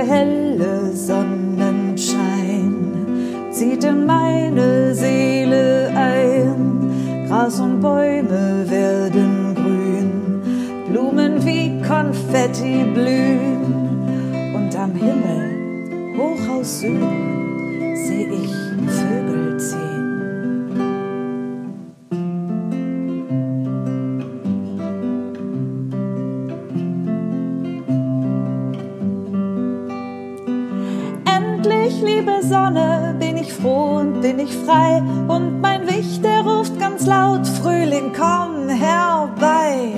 der helle Sonnenschein zieht in meine Seele ein. Gras und Bäume werden grün, Blumen wie Konfetti blühen. Und am Himmel, hoch aus Süden, bin ich frei. Und mein Wicht, der ruft ganz laut, Frühling, komm herbei.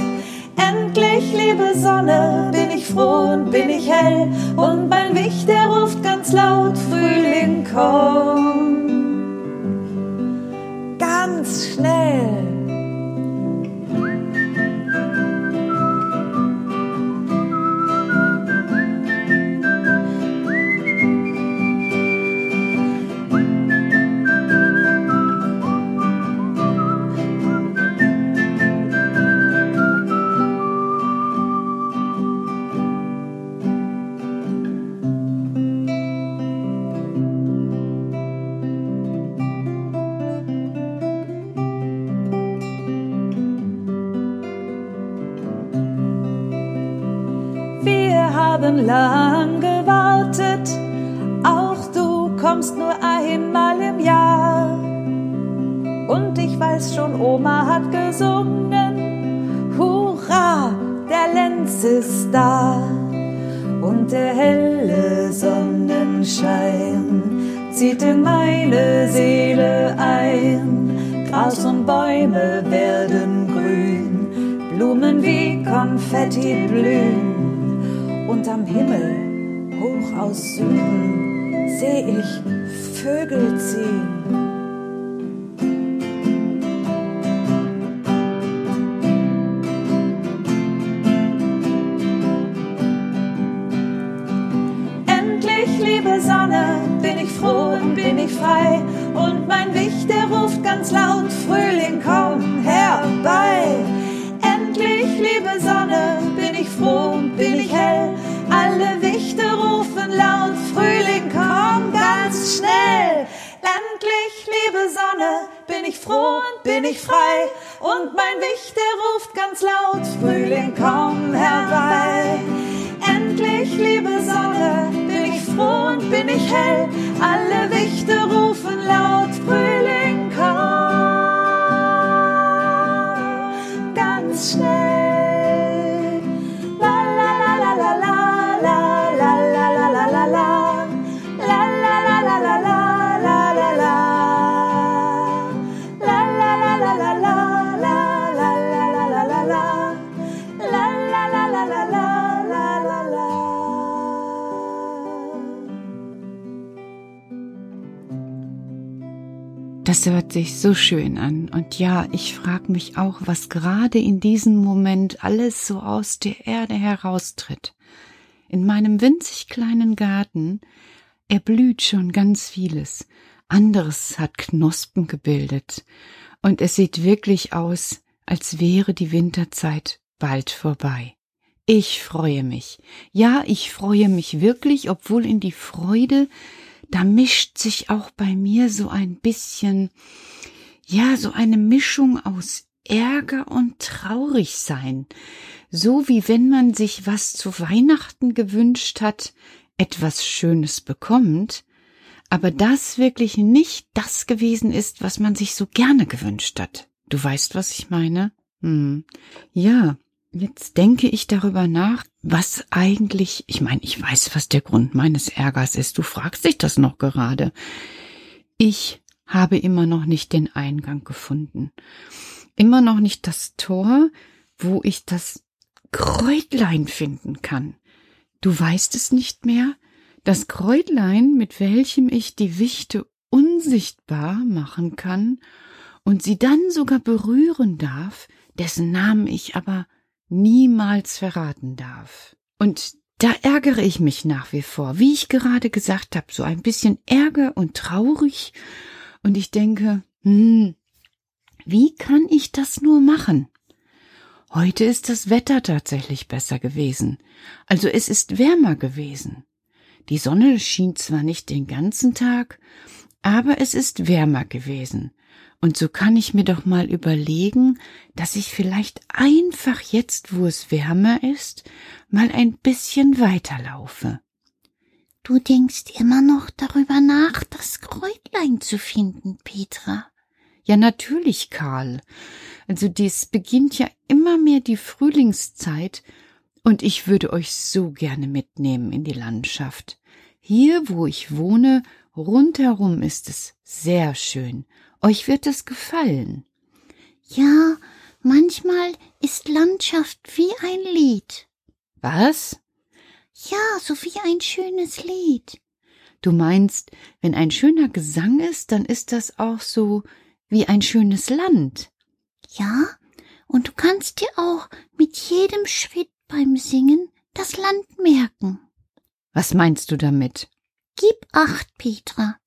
Endlich, liebe Sonne, bin ich froh und bin ich hell. Und mein Wicht, der ruft ganz laut, Frühling, komm. Weiß schon, Oma hat gesungen, Hurra, der Lenz ist da. Und der helle Sonnenschein zieht in meine Seele ein. Gras und Bäume werden grün, Blumen wie Konfetti blühen. Und am Himmel, hoch aus Süden, seh ich Vögel ziehen. Sonne, bin ich froh und bin ich frei. Und mein Wicht, der ruft ganz laut, Frühling, komm herbei. Endlich, liebe Sonne, bin ich froh und bin ich hell. Alle Wichte rufen laut, Frühling, komm ganz schnell. Endlich, liebe Sonne, bin ich froh und bin ich frei. Und mein Wicht, der ruft ganz laut, Frühling, komm herbei. Endlich, liebe Sonne, froh und bin ich hell. Alle Wichte rufen laut, Frühling, komm ganz schnell. Das hört sich so schön an. Und ja, ich frage mich auch, was gerade in diesem Moment alles so aus der Erde heraustritt. In meinem winzig kleinen Garten erblüht schon ganz vieles. Anderes hat Knospen gebildet. Und es sieht wirklich aus, als wäre die Winterzeit bald vorbei. Ich freue mich. Ja, ich freue mich wirklich, obwohl in die Freude da mischt sich auch bei mir so ein bisschen, ja, so eine Mischung aus Ärger und Traurigsein, so wie wenn man sich was zu Weihnachten gewünscht hat, etwas Schönes bekommt, aber das wirklich nicht das gewesen ist, was man sich so gerne gewünscht hat. Du weißt, was ich meine? Hm. Ja, Jetzt denke ich darüber nach, was eigentlich, ich meine, ich weiß, was der Grund meines Ärgers ist. Du fragst dich das noch gerade. Ich habe immer noch nicht den Eingang gefunden. Immer noch nicht das Tor, wo ich das Kräutlein finden kann. Du weißt es nicht mehr? Das Kräutlein, mit welchem ich die Wichte unsichtbar machen kann und sie dann sogar berühren darf, dessen Namen ich aber niemals verraten darf. Und da ärgere ich mich nach wie vor, wie ich gerade gesagt habe, so ein bisschen Ärger und traurig. Und ich denke, hm, wie kann ich das nur machen? Heute ist das Wetter tatsächlich besser gewesen. Also es ist wärmer gewesen. Die Sonne schien zwar nicht den ganzen Tag, aber es ist wärmer gewesen. Und so kann ich mir doch mal überlegen, dass ich vielleicht einfach jetzt, wo es wärmer ist, mal ein bisschen weiterlaufe. Du denkst immer noch darüber nach, das Kräutlein zu finden, Petra. Ja, natürlich, Karl. Also dies beginnt ja immer mehr die Frühlingszeit, und ich würde euch so gerne mitnehmen in die Landschaft. Hier, wo ich wohne, rundherum ist es sehr schön. Euch wird es gefallen. Ja, manchmal ist Landschaft wie ein Lied. Was? Ja, so wie ein schönes Lied. Du meinst, wenn ein schöner Gesang ist, dann ist das auch so wie ein schönes Land. Ja, und du kannst dir auch mit jedem Schritt beim Singen das Land merken. Was meinst du damit? Gib acht, Petra.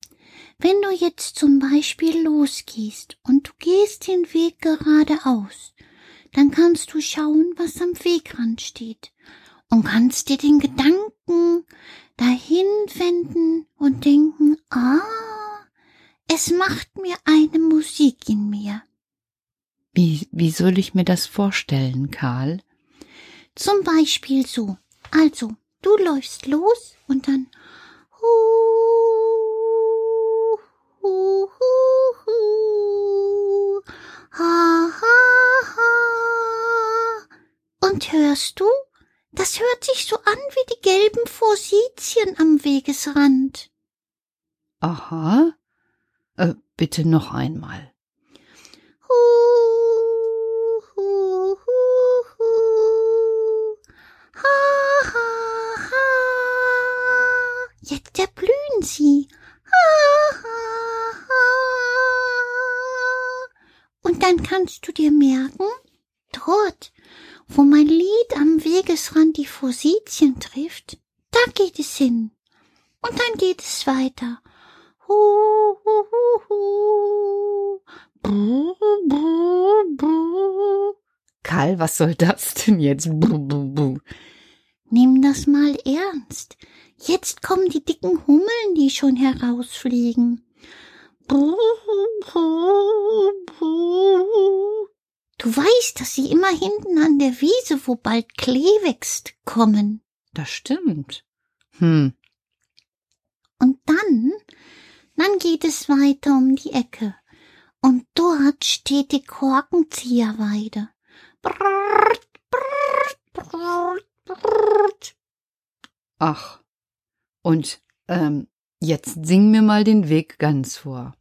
Wenn du jetzt zum Beispiel losgehst und du gehst den Weg geradeaus, dann kannst du schauen, was am Wegrand steht und kannst dir den Gedanken dahin wenden und denken, ah, es macht mir eine Musik in mir. Wie, wie soll ich mir das vorstellen, Karl? Zum Beispiel so. Also, du läufst los und dann Und hörst du? Das hört sich so an wie die gelben Forsythien am Wegesrand. Aha. Äh, bitte noch einmal. Jetzt erblühen sie. Und dann kannst du dir merken, dort, wo mein Lied am Wegesrand die Forsythien trifft, da geht es hin. Und dann geht es weiter. Hu, hu, hu, hu. Brr, brr, brr. Karl, was soll das denn jetzt? Buh, buh, buh. Nimm das mal ernst. Jetzt kommen die dicken Hummeln, die schon herausfliegen. Du weißt, dass sie immer hinten an der Wiese, wo bald Klee wächst, kommen. Das stimmt. Hm, Und dann, dann geht es weiter um die Ecke. Und dort steht die Korkenzieherweide. Brrrt, brrrt, brrrt, brrrt. ach. Und, ähm, jetzt sing mir mal den Weg ganz vor.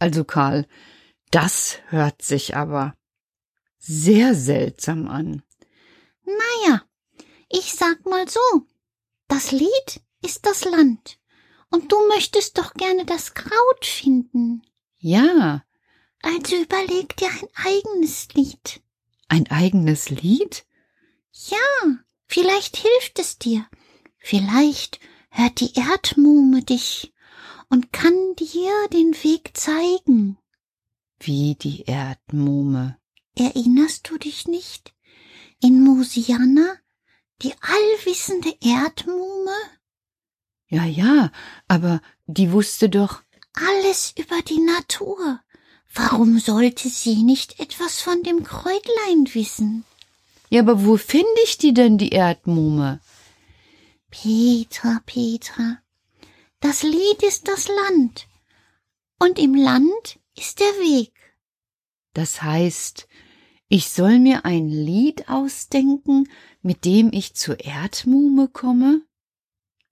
Also, Karl, das hört sich aber sehr seltsam an. Naja, ich sag mal so, das Lied ist das Land. Und du möchtest doch gerne das Kraut finden. Ja, Also überleg dir ein eigenes Lied. ein eigenes Lied? Ja, vielleicht hilft es dir. Vielleicht hört die Erdmuhme dich und kann dir den Weg zeigen. Wie die Erdmuhme. Erinnerst du dich nicht? In Mosiana, die allwissende Erdmuhme? Ja, ja, aber die wusste doch. Alles über die Natur. Warum sollte sie nicht etwas von dem Kräutlein wissen? Ja, aber wo finde ich die denn, die Erdmuhme? Petra, Petra, das Lied ist das Land. Und im Land ist der Weg. Das heißt, ich soll mir ein Lied ausdenken, mit dem ich zur Erdmuhme komme?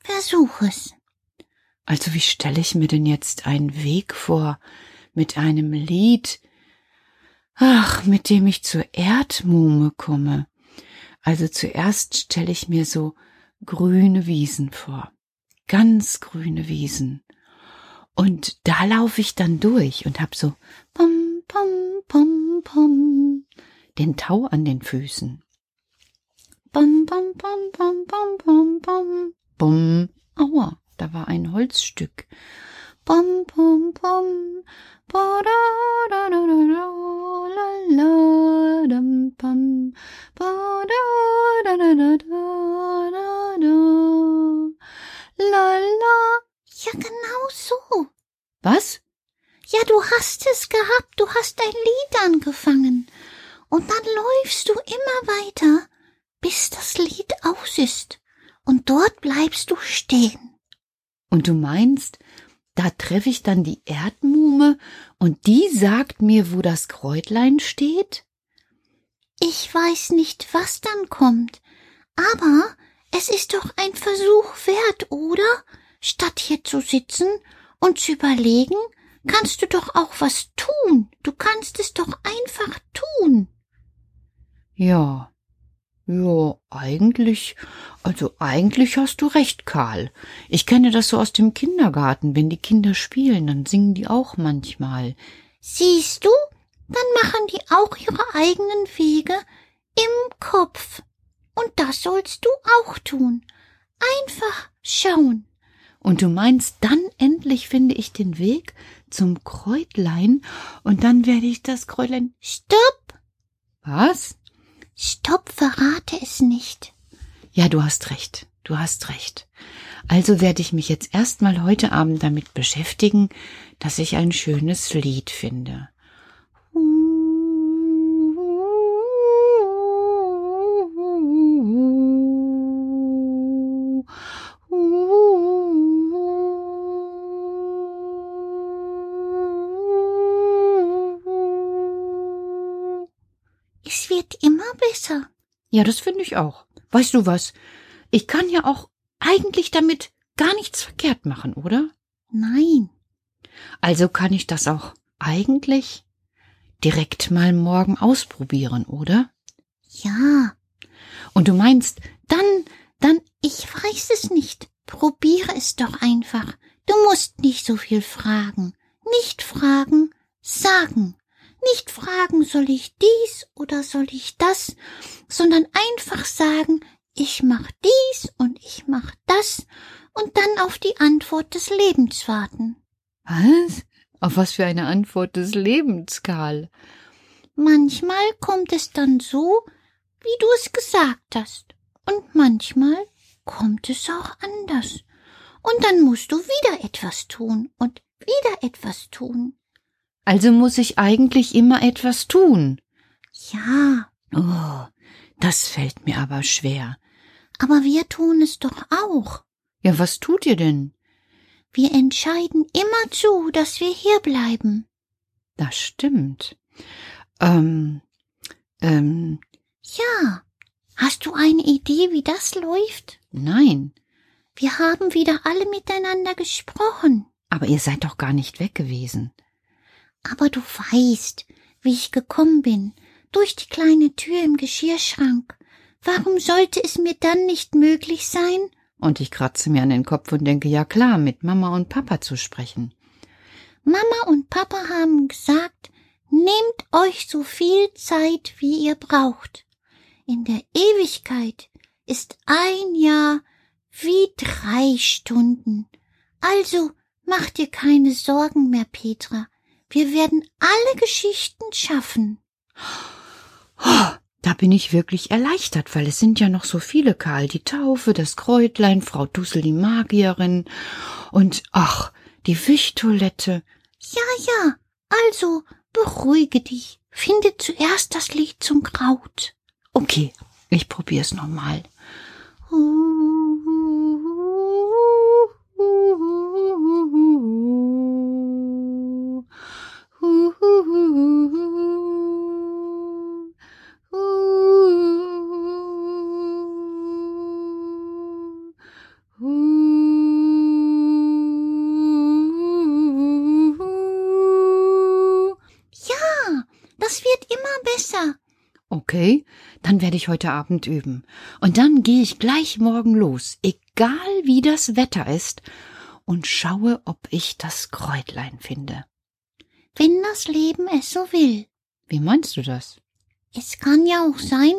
Versuch es. Also wie stelle ich mir denn jetzt einen Weg vor mit einem Lied, ach, mit dem ich zur Erdmuhme komme? Also zuerst stelle ich mir so grüne Wiesen vor. Ganz grüne Wiesen. Und da laufe ich dann durch und hab so pom, pom, pom, pom, den Tau an den Füßen. Bom, bom, bom, bom, bom, bom, bom, bom. Aua, da war ein Holzstück. Bom, bom, bom, ba, da, da, da, da, da, la, la, dam, bam, ba, da, da, da, da, da, da, da, la, la. Ja, genau so. Was? Ja, du hast es gehabt, du hast ein Lied angefangen. Und dann läufst du immer weiter, bis das Lied aus ist. Und dort bleibst du stehen. Und du meinst, da treffe ich dann die Erdmuhme und die sagt mir, wo das Kräutlein steht? Ich weiß nicht, was dann kommt, aber es ist doch ein Versuch wert, oder? Statt hier zu sitzen und zu überlegen, kannst du doch auch was tun. Du kannst es doch einfach tun. Ja, ja, eigentlich, also eigentlich hast du recht, Karl. Ich kenne das so aus dem Kindergarten. Wenn die Kinder spielen, dann singen die auch manchmal. Siehst du? Dann machen die auch ihre eigenen Wege im Kopf. Und das sollst du auch tun. Einfach schauen. Und du meinst, dann endlich finde ich den Weg zum Kräutlein und dann werde ich das Kräutlein. Stopp! Was? Stopp, verrate es nicht. Ja, du hast recht. Du hast recht. Also werde ich mich jetzt erstmal heute Abend damit beschäftigen, dass ich ein schönes Lied finde. Ja, das finde ich auch. Weißt du was? Ich kann ja auch eigentlich damit gar nichts verkehrt machen, oder? Nein. Also kann ich das auch eigentlich direkt mal morgen ausprobieren, oder? Ja. Und du meinst, dann, dann, Ich weiß es nicht. Probiere es doch einfach. Du musst nicht so viel fragen. Nicht fragen, sagen. Nicht fragen, soll ich dies oder soll ich das, sondern einfach sagen, ich mach dies und ich mach das und dann auf die Antwort des Lebens warten. was? Auf was für eine Antwort des Lebens, Karl? Manchmal kommt es dann so, wie du es gesagt hast, und manchmal kommt es auch anders. Und dann musst du wieder etwas tun und wieder etwas tun. Also muss ich eigentlich immer etwas tun. Ja, Oh, das fällt mir aber schwer. aber wir tun es doch auch. Ja, was tut ihr denn? Wir entscheiden immer zu, dass wir hier bleiben. Das stimmt. Ähm, ähm, Ja. Hast du eine Idee, wie das läuft? nein. Wir haben wieder alle miteinander gesprochen. Aber ihr seid doch gar nicht weg gewesen. Aber du weißt, wie ich gekommen bin, durch die kleine Tür im Geschirrschrank. Warum sollte es mir dann nicht möglich sein? Und ich kratze mir an den Kopf und denke, ja klar, mit Mama und Papa zu sprechen. Mama und Papa haben gesagt, nehmt euch so viel Zeit, wie ihr braucht. In der Ewigkeit ist ein Jahr wie drei Stunden. Also mach dir keine Sorgen mehr, Petra. Wir werden alle Geschichten schaffen. Oh, da bin ich wirklich erleichtert, weil es sind ja noch so viele, Karl. Die Taufe, das Kräutlein, Frau Dussel, die Magierin und, ach, die Wichtoilette. Ja, ja, also beruhige dich. Finde zuerst das Lied zum Kraut. Okay, ich probier's nochmal. Ja, das wird immer besser. Okay, dann werde ich heute Abend üben. Und dann gehe ich gleich morgen los, egal wie das Wetter ist, und schaue, ob ich das Kräutlein finde. Wenn das Leben es so will. Wie meinst du das? Es kann ja auch sein,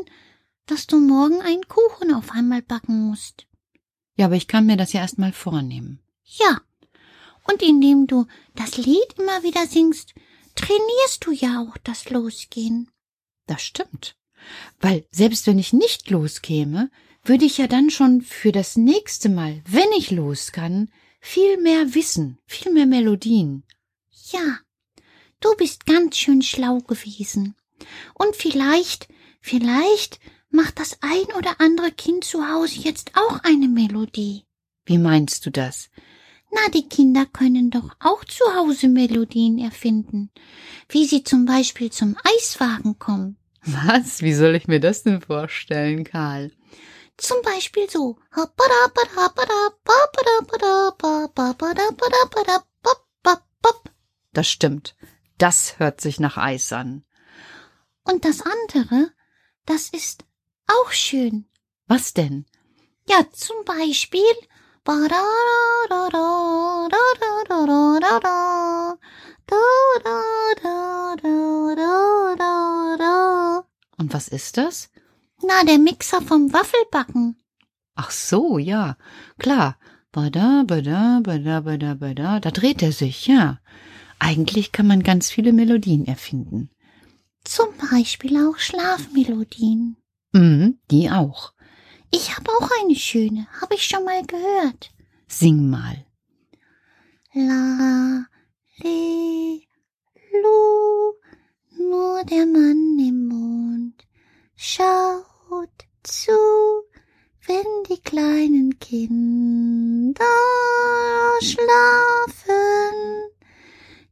dass du morgen einen Kuchen auf einmal backen musst. Ja, aber ich kann mir das ja erst mal vornehmen. Ja. Und indem du das Lied immer wieder singst, trainierst du ja auch das Losgehen. Das stimmt. Weil selbst wenn ich nicht loskäme, würde ich ja dann schon für das nächste Mal, wenn ich los kann, viel mehr wissen, viel mehr Melodien. Ja, du bist ganz schön schlau gewesen. Und vielleicht, vielleicht macht das ein oder andere Kind zu Hause jetzt auch eine Melodie. Wie meinst du das? Na, die Kinder können doch auch zu Hause Melodien erfinden, wie sie zum Beispiel zum Eiswagen kommen. Was? Wie soll ich mir das denn vorstellen, Karl? Zum Beispiel so. Das stimmt. Das hört sich nach Eis an. Und das andere, das ist auch schön. Was denn? Ja, zum Beispiel Und was ist das? Na, der Mixer vom Waffelbacken. Ach so, ja, klar. Bada, bada, bada, bada, bada. Da dreht er sich, ja. Eigentlich kann man ganz viele Melodien erfinden. Zum Beispiel auch Schlafmelodien. Mhm, die auch. Ich habe auch eine schöne, habe ich schon mal gehört. Sing mal. La, le, lu, nur der Mann im Mond schaut zu, wenn die kleinen Kinder schlafen,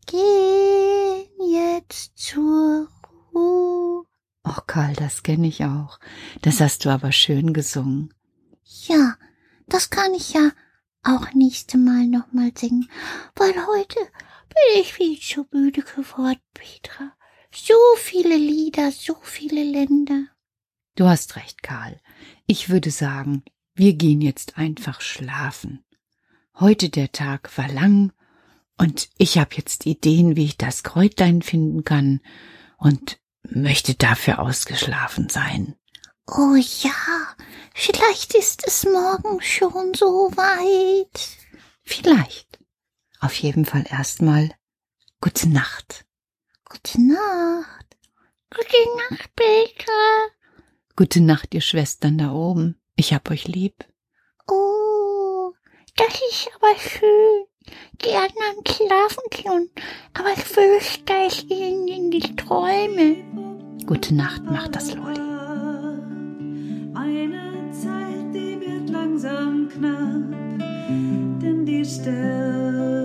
gehen jetzt zur Ruhe. Och, Karl, das kenne ich auch. Das hast du aber schön gesungen. Ja, das kann ich ja auch nächste Mal nochmal singen, weil heute bin ich viel zu müde geworden, Petra. So viele Lieder, so viele Länder. Du hast recht, Karl. Ich würde sagen, wir gehen jetzt einfach schlafen. Heute der Tag war lang und ich habe jetzt Ideen, wie ich das Kräutlein finden kann und möchte dafür ausgeschlafen sein. Oh ja, vielleicht ist es morgen schon so weit. Vielleicht. Auf jeden Fall erstmal gute Nacht. Gute Nacht. Gute Nacht, Petra. Gute Nacht, ihr Schwestern da oben. Ich hab euch lieb. Oh, das ist aber schön. Die anderen schlafen schon, aber ich fürchte, ich gehe in die Träume. Gute Nacht, macht das Loli. Eine Zeit, die wird langsam knapp, denn die Sterne